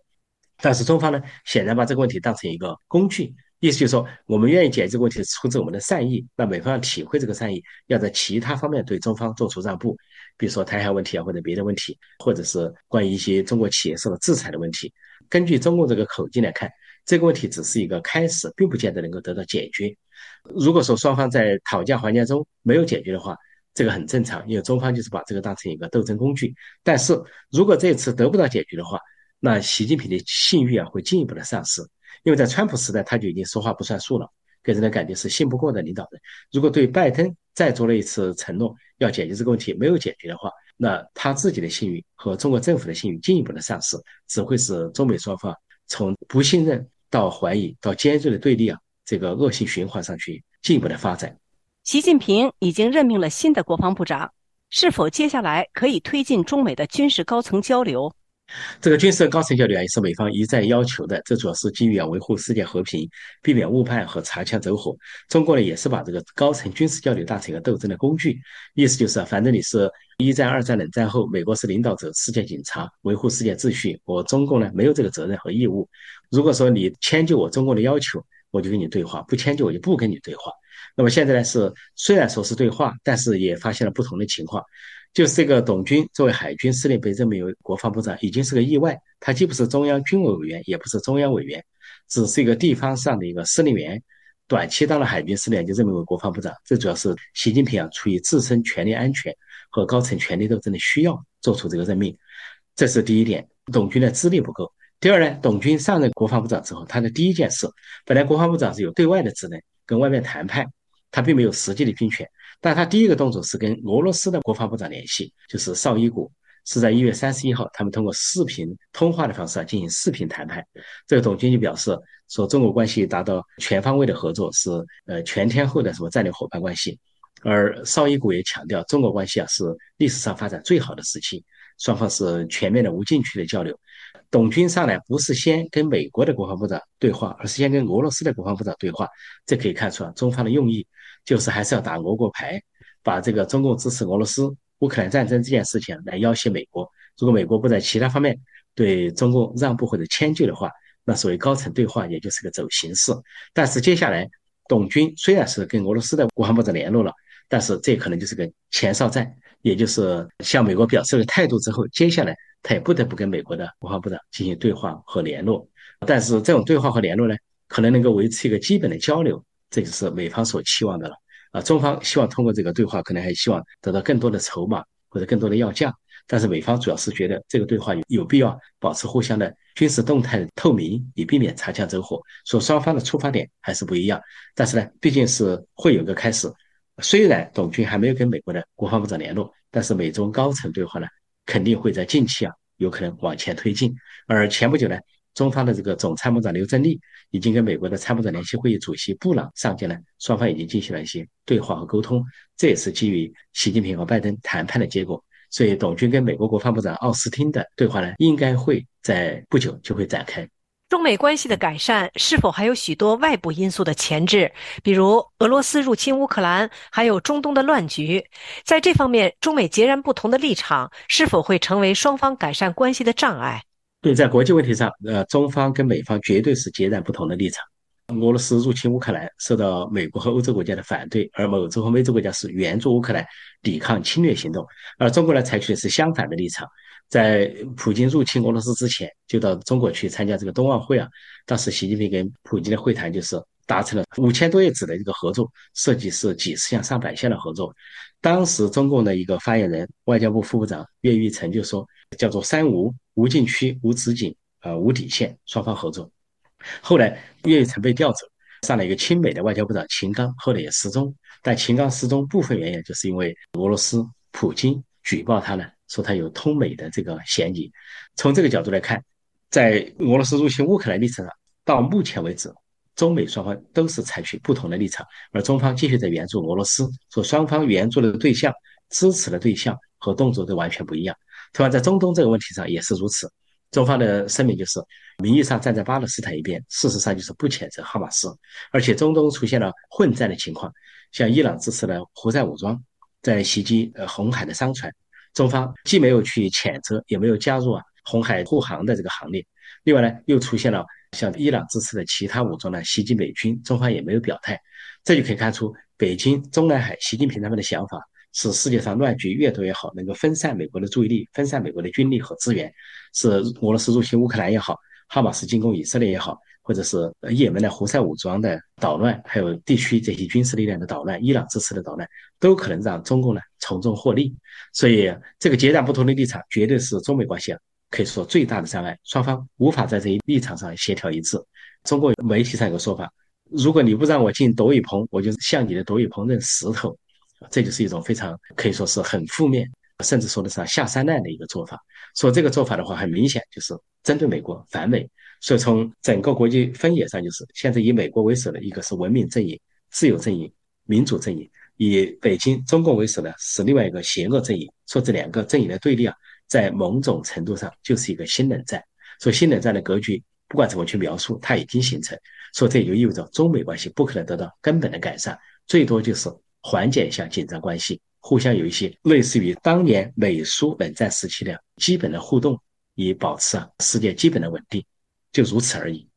但是中方呢，显然把这个问题当成一个工具，意思就是说，我们愿意解决这个问题，出自我们的善意。那美方要体会这个善意，要在其他方面对中方做出让步，比如说台海问题啊，或者别的问题，或者是关于一些中国企业受到制裁的问题。根据中共这个口径来看。这个问题只是一个开始，并不见得能够得到解决。如果说双方在讨价还价中没有解决的话，这个很正常，因为中方就是把这个当成一个斗争工具。但是如果这次得不到解决的话，那习近平的信誉啊会进一步的丧失。因为在川普时代他就已经说话不算数了，给人的感觉是信不过的领导人。如果对拜登再做了一次承诺要解决这个问题没有解决的话，那他自己的信誉和中国政府的信誉进一步的丧失，只会使中美双方从不信任。到怀疑，到尖锐的对立啊，这个恶性循环上去进一步的发展。习近平已经任命了新的国防部长，是否接下来可以推进中美的军事高层交流？这个军事高层交流也是美方一再要求的，这主要是基于要维护世界和平，避免误判和擦枪走火。中国呢也是把这个高层军事交流当成一个斗争的工具，意思就是反正你是一战、二战、冷战后，美国是领导者、世界警察，维护世界秩序，我中共呢没有这个责任和义务。如果说你迁就我中共的要求，我就跟你对话；不迁就我就不跟你对话。那么现在呢是虽然说是对话，但是也发现了不同的情况。就是这个董军作为海军司令被任命为国防部长，已经是个意外。他既不是中央军委委员，也不是中央委员，只是一个地方上的一个司令员。短期当了海军司令，就任命为国防部长。这主要是习近平啊，出于自身权力安全和高层权力斗争的需要，做出这个任命。这是第一点。董军的资历不够。第二呢，董军上任国防部长之后，他的第一件事，本来国防部长是有对外的职能，跟外面谈判，他并没有实际的军权。但他第一个动作是跟俄罗斯的国防部长联系，就是绍伊古，是在一月三十一号，他们通过视频通话的方式啊进行视频谈判。这个董军就表示说，中国关系达到全方位的合作，是呃全天候的什么战略伙伴关系。而绍伊古也强调，中国关系啊是历史上发展最好的时期，双方是全面的无禁区的交流。董军上来不是先跟美国的国防部长对话，而是先跟俄罗斯的国防部长对话，这可以看出啊中方的用意。就是还是要打俄国牌，把这个中共支持俄罗斯乌克兰战争这件事情来要挟美国。如果美国不在其他方面对中共让步或者迁就的话，那所谓高层对话也就是个走形式。但是接下来，董军虽然是跟俄罗斯的国防部长联络了，但是这可能就是个前哨战，也就是向美国表示了态度之后，接下来他也不得不跟美国的国防部长进行对话和联络。但是这种对话和联络呢，可能能够维持一个基本的交流，这就是美方所期望的了。啊，中方希望通过这个对话，可能还希望得到更多的筹码或者更多的要价。但是美方主要是觉得这个对话有有必要保持互相的军事动态透明，以避免擦枪走火。所以双方的出发点还是不一样，但是呢，毕竟是会有个开始。虽然董军还没有跟美国的国防部长联络，但是美中高层对话呢，肯定会在近期啊有可能往前推进。而前不久呢，中方的这个总参谋长刘振利已经跟美国的参谋长联席会议主席布朗上见了，双方已经进行了一些对话和沟通。这也是基于习近平和拜登谈判的结果。所以，董军跟美国国防部长奥斯汀的对话呢，应该会在不久就会展开。中美关系的改善是否还有许多外部因素的前置？比如俄罗斯入侵乌克兰，还有中东的乱局。在这方面，中美截然不同的立场是否会成为双方改善关系的障碍？对，在国际问题上，呃，中方跟美方绝对是截然不同的立场。俄罗斯入侵乌克兰受到美国和欧洲国家的反对，而欧洲和美洲国家是援助乌克兰抵抗侵略行动，而中国呢采取的是相反的立场。在普京入侵俄罗斯之前，就到中国去参加这个冬奥会啊。当时习近平跟普京的会谈就是达成了五千多页纸的一个合作，涉及是几十项、上百项的合作。当时中共的一个发言人、外交部副部长岳玉成就说：“叫做三无：无禁区、无止境、呃无底线，双方合作。”后来岳玉成被调走，上了一个亲美的外交部长秦刚，后来也失踪。但秦刚失踪部分原因就是因为俄罗斯普京举报他呢，说他有通美的这个嫌疑。从这个角度来看，在俄罗斯入侵乌克兰历史上，到目前为止，中美双方都是采取不同的立场，而中方继续在援助俄罗斯，说双方援助的对象、支持的对象和动作都完全不一样。同样在中东这个问题上也是如此。中方的声明就是，名义上站在巴勒斯坦一边，事实上就是不谴责哈马斯，而且中东出现了混战的情况，像伊朗支持的胡塞武装在袭击呃红海的商船，中方既没有去谴责，也没有加入啊红海护航的这个行列。另外呢，又出现了像伊朗支持的其他武装呢袭击美军，中方也没有表态，这就可以看出北京中南海习近平他们的想法。是世界上乱局越多越好，能够分散美国的注意力，分散美国的军力和资源。是俄罗斯入侵乌克兰也好，哈马斯进攻以色列也好，或者是也门的胡塞武装的捣乱，还有地区这些军事力量的捣乱，伊朗支持的捣乱，都可能让中共呢从中获利。所以，这个截然不同的立场，绝对是中美关系啊可以说最大的障碍。双方无法在这一立场上协调一致。中国媒体上有个说法：如果你不让我进斗雨棚，我就向你的斗雨棚扔石头。这就是一种非常可以说是很负面，甚至说的上下三滥的一个做法。说这个做法的话，很明显就是针对美国反美。所以从整个国际分野上，就是现在以美国为首的一个是文明阵营、自由阵营、民主阵营；以北京中共为首的是另外一个邪恶阵营。说这两个阵营的对立啊，在某种程度上就是一个新冷战。所以新冷战的格局，不管怎么去描述，它已经形成。说这也就意味着中美关系不可能得到根本的改善，最多就是。缓解一下紧张关系，互相有一些类似于当年美苏冷战时期的基本的互动，以保持啊世界基本的稳定，就如此而已。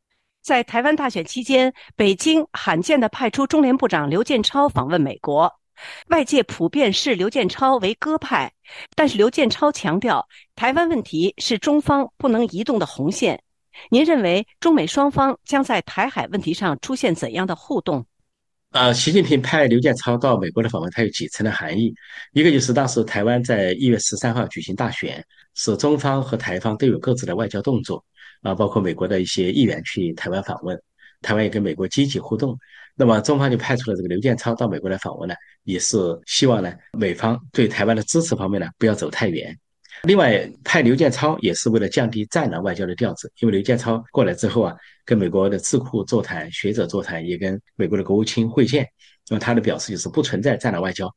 在台湾大选期间，北京罕见的派出中联部长刘建超访问美国，外界普遍视刘建超为鸽派，但是刘建超强调，台湾问题是中方不能移动的红线。您认为中美双方将在台海问题上出现怎样的互动？呃，习近平派刘建超到美国的访问，它有几层的含义。一个就是当时台湾在一月十三号举行大选，是中方和台方都有各自的外交动作，啊，包括美国的一些议员去台湾访问，台湾也跟美国积极互动。那么中方就派出了这个刘建超到美国来访问呢，也是希望呢美方对台湾的支持方面呢不要走太远。另外派刘建超也是为了降低战狼外交的调子，因为刘建超过来之后啊，跟美国的智库座谈、学者座谈，也跟美国的国务卿会见。那么他的表示就是不存在战狼外交，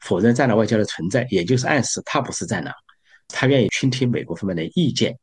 否认战狼外交的存在，也就是暗示他不是战狼，他愿意倾听美国方面的意见。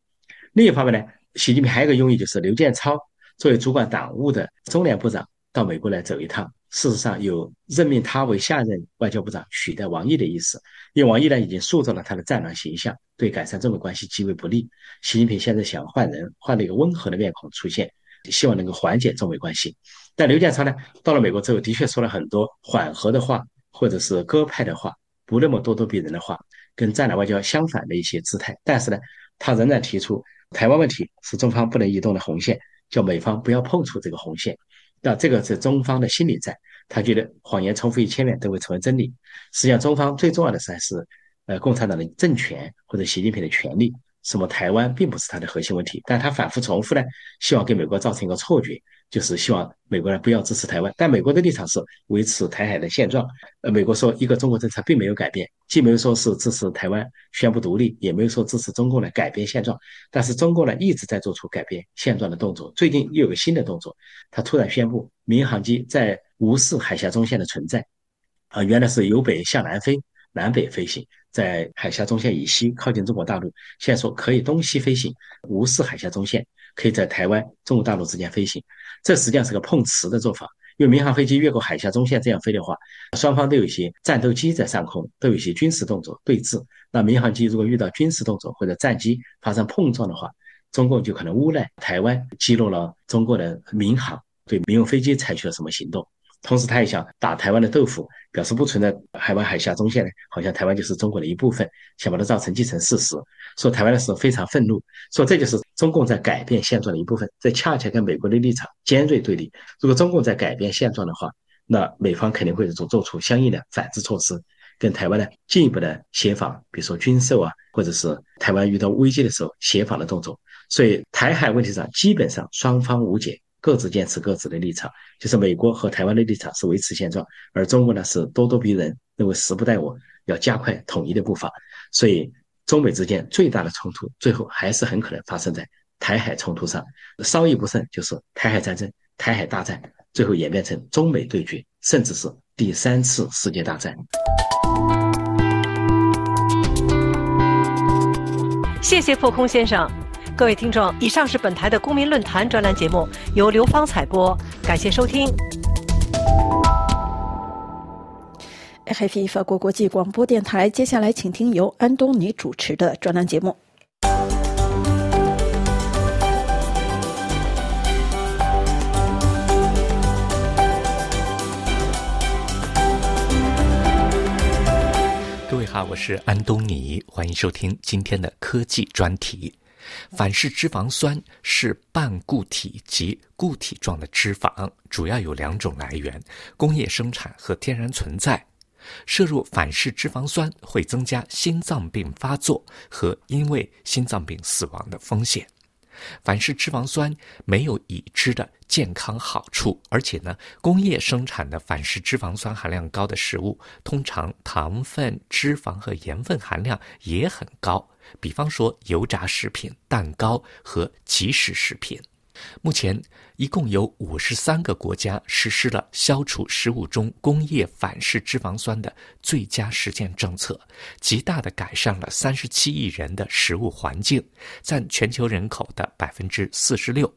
另一方面呢，习近平还有一个用意，就是刘建超作为主管党务的中联部长到美国来走一趟，事实上有任命他为下任外交部长取代王毅的意思，因为王毅呢已经塑造了他的战狼形象，对改善中美关系极为不利。习近平现在想换人，换了一个温和的面孔出现，希望能够缓解中美关系。但刘建超呢，到了美国之后，的确说了很多缓和的话，或者是鸽派的话，不那么咄咄逼人的话，跟战狼外交相反的一些姿态。但是呢，他仍然提出台湾问题是中方不能移动的红线，叫美方不要碰触这个红线。那这个是中方的心理战，他觉得谎言重复一千遍都会成为真理。实际上，中方最重要的是还是呃共产党的政权或者习近平的权利。什么台湾并不是他的核心问题，但他反复重复呢，希望给美国造成一个错觉。就是希望美国人不要支持台湾，但美国的立场是维持台海的现状。呃，美国说一个中国政策并没有改变，既没有说是支持台湾宣布独立，也没有说支持中共来改变现状。但是中共呢一直在做出改变现状的动作。最近又有个新的动作，他突然宣布民航机在无视海峡中线的存在。啊，原来是由北向南飞，南北飞行，在海峡中线以西靠近中国大陆，现在说可以东西飞行，无视海峡中线。可以在台湾、中国大陆之间飞行，这实际上是个碰瓷的做法。因为民航飞机越过海峡中线这样飞的话，双方都有一些战斗机在上空，都有一些军事动作对峙。那民航机如果遇到军事动作或者战机发生碰撞的话，中共就可能诬赖台湾击落了中国的民航，对民用飞机采取了什么行动。同时，他也想打台湾的豆腐，表示不存在海湾海峡中线呢，好像台湾就是中国的一部分，想把它造成既成事实。说台湾的时候非常愤怒，说这就是中共在改变现状的一部分，这恰恰跟美国的立场尖锐对立。如果中共在改变现状的话，那美方肯定会做做出相应的反制措施，跟台湾呢进一步的协防，比如说军售啊，或者是台湾遇到危机的时候协防的动作。所以台海问题上基本上双方无解。各自坚持各自的立场，就是美国和台湾的立场是维持现状，而中国呢是咄咄逼人，认为时不待我，要加快统一的步伐。所以，中美之间最大的冲突，最后还是很可能发生在台海冲突上，稍一不慎就是台海战争、台海大战，最后演变成中美对决，甚至是第三次世界大战。谢谢破空先生。各位听众，以上是本台的公民论坛专栏节目，由刘芳采播，感谢收听。FFI 法国国际广播电台，接下来请听由安东尼主持的专栏节目。各位好，我是安东尼，欢迎收听今天的科技专题。反式脂肪酸是半固体及固体状的脂肪，主要有两种来源：工业生产和天然存在。摄入反式脂肪酸会增加心脏病发作和因为心脏病死亡的风险。反式脂肪酸没有已知的健康好处，而且呢，工业生产的反式脂肪酸含量高的食物，通常糖分、脂肪和盐分含量也很高。比方说，油炸食品、蛋糕和即食食品。目前，一共有五十三个国家实施了消除食物中工业反式脂肪酸的最佳实践政策，极大的改善了三十七亿人的食物环境，占全球人口的百分之四十六。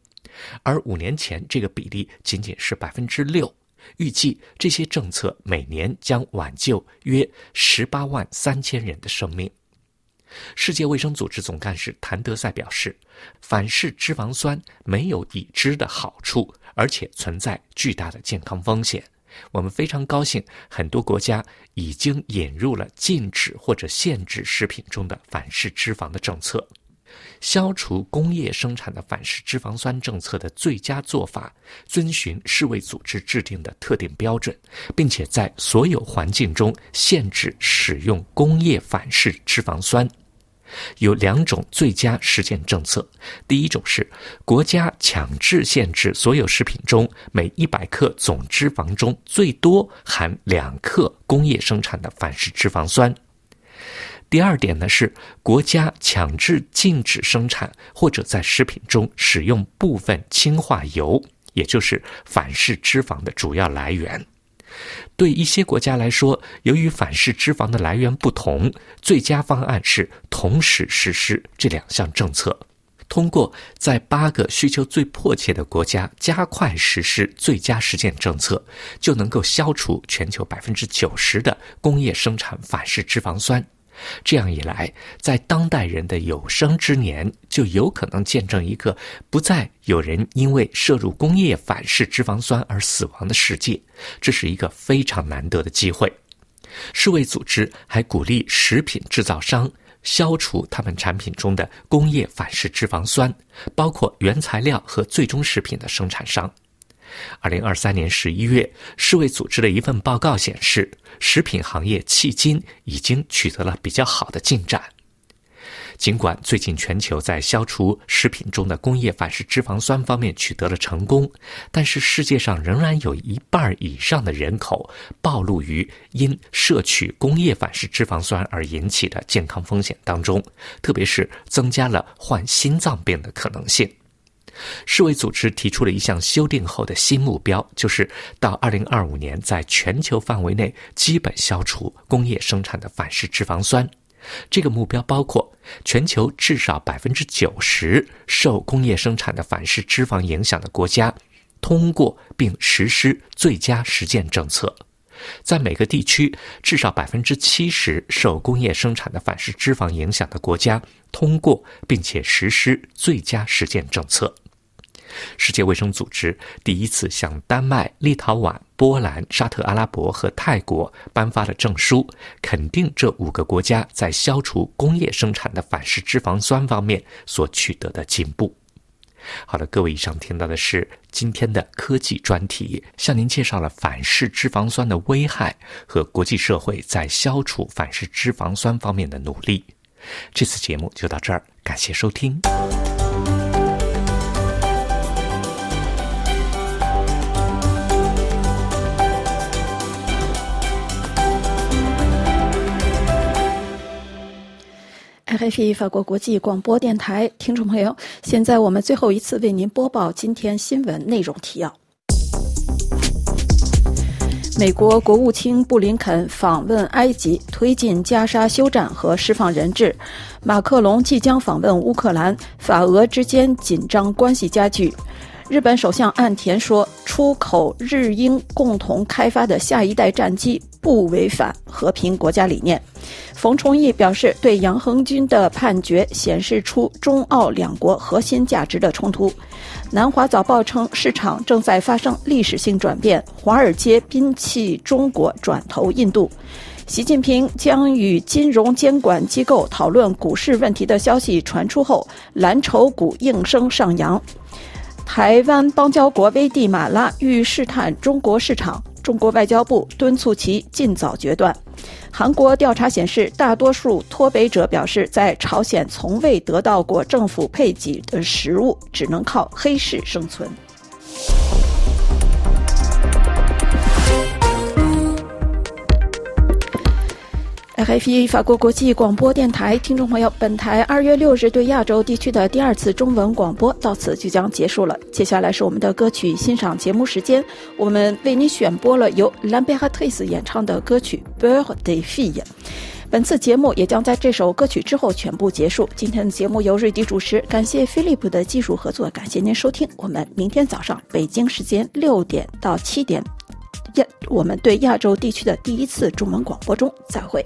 而五年前，这个比例仅仅是百分之六。预计这些政策每年将挽救约十八万三千人的生命。世界卫生组织总干事谭德赛表示，反式脂肪酸没有已知的好处，而且存在巨大的健康风险。我们非常高兴，很多国家已经引入了禁止或者限制食品中的反式脂肪的政策。消除工业生产的反式脂肪酸政策的最佳做法，遵循世卫组织制定的特定标准，并且在所有环境中限制使用工业反式脂肪酸。有两种最佳实践政策，第一种是国家强制限制所有食品中每一百克总脂肪中最多含两克工业生产的反式脂肪酸。第二点呢是国家强制禁止生产或者在食品中使用部分氢化油，也就是反式脂肪的主要来源。对一些国家来说，由于反式脂肪的来源不同，最佳方案是同时实施这两项政策。通过在八个需求最迫切的国家加快实施最佳实践政策，就能够消除全球百分之九十的工业生产反式脂肪酸。这样一来，在当代人的有生之年，就有可能见证一个不再有人因为摄入工业反式脂肪酸而死亡的世界。这是一个非常难得的机会。世卫组织还鼓励食品制造商。消除他们产品中的工业反式脂肪酸，包括原材料和最终食品的生产商。二零二三年十一月，世卫组织的一份报告显示，食品行业迄今已经取得了比较好的进展。尽管最近全球在消除食品中的工业反式脂肪酸方面取得了成功，但是世界上仍然有一半以上的人口暴露于因摄取工业反式脂肪酸而引起的健康风险当中，特别是增加了患心脏病的可能性。世卫组织提出了一项修订后的新目标，就是到二零二五年在全球范围内基本消除工业生产的反式脂肪酸。这个目标包括全球至少百分之九十受工业生产的反式脂肪影响的国家通过并实施最佳实践政策，在每个地区至少百分之七十受工业生产的反式脂肪影响的国家通过并且实施最佳实践政策。世界卫生组织第一次向丹麦、立陶宛、波兰、沙特阿拉伯和泰国颁发了证书，肯定这五个国家在消除工业生产的反式脂肪酸方面所取得的进步。好了，各位，以上听到的是今天的科技专题，向您介绍了反式脂肪酸的危害和国际社会在消除反式脂肪酸方面的努力。这次节目就到这儿，感谢收听。RFI 法国国际广播电台听众朋友，现在我们最后一次为您播报今天新闻内容提要：美国国务卿布林肯访问埃及，推进加沙休战和释放人质；马克龙即将访问乌克兰，法俄之间紧张关系加剧。日本首相岸田说，出口日英共同开发的下一代战机不违反和平国家理念。冯崇义表示，对杨恒军的判决显示出中澳两国核心价值的冲突。南华早报称，市场正在发生历史性转变，华尔街摒弃中国，转投印度。习近平将与金融监管机构讨论股市问题的消息传出后，蓝筹股应声上扬。台湾邦交国危地马拉欲试探中国市场，中国外交部敦促其尽早决断。韩国调查显示，大多数脱北者表示，在朝鲜从未得到过政府配给的食物，只能靠黑市生存。RFI 法国国际广播电台听众朋友，本台二月六日对亚洲地区的第二次中文广播到此就将结束了。接下来是我们的歌曲欣赏节目时间，我们为您选播了由兰贝哈特斯演唱的歌曲《Birthday Fee》。本次节目也将在这首歌曲之后全部结束。今天的节目由瑞迪主持，感谢飞利浦的技术合作，感谢您收听。我们明天早上北京时间六点到七点。亚，我们对亚洲地区的第一次中文广播中再会。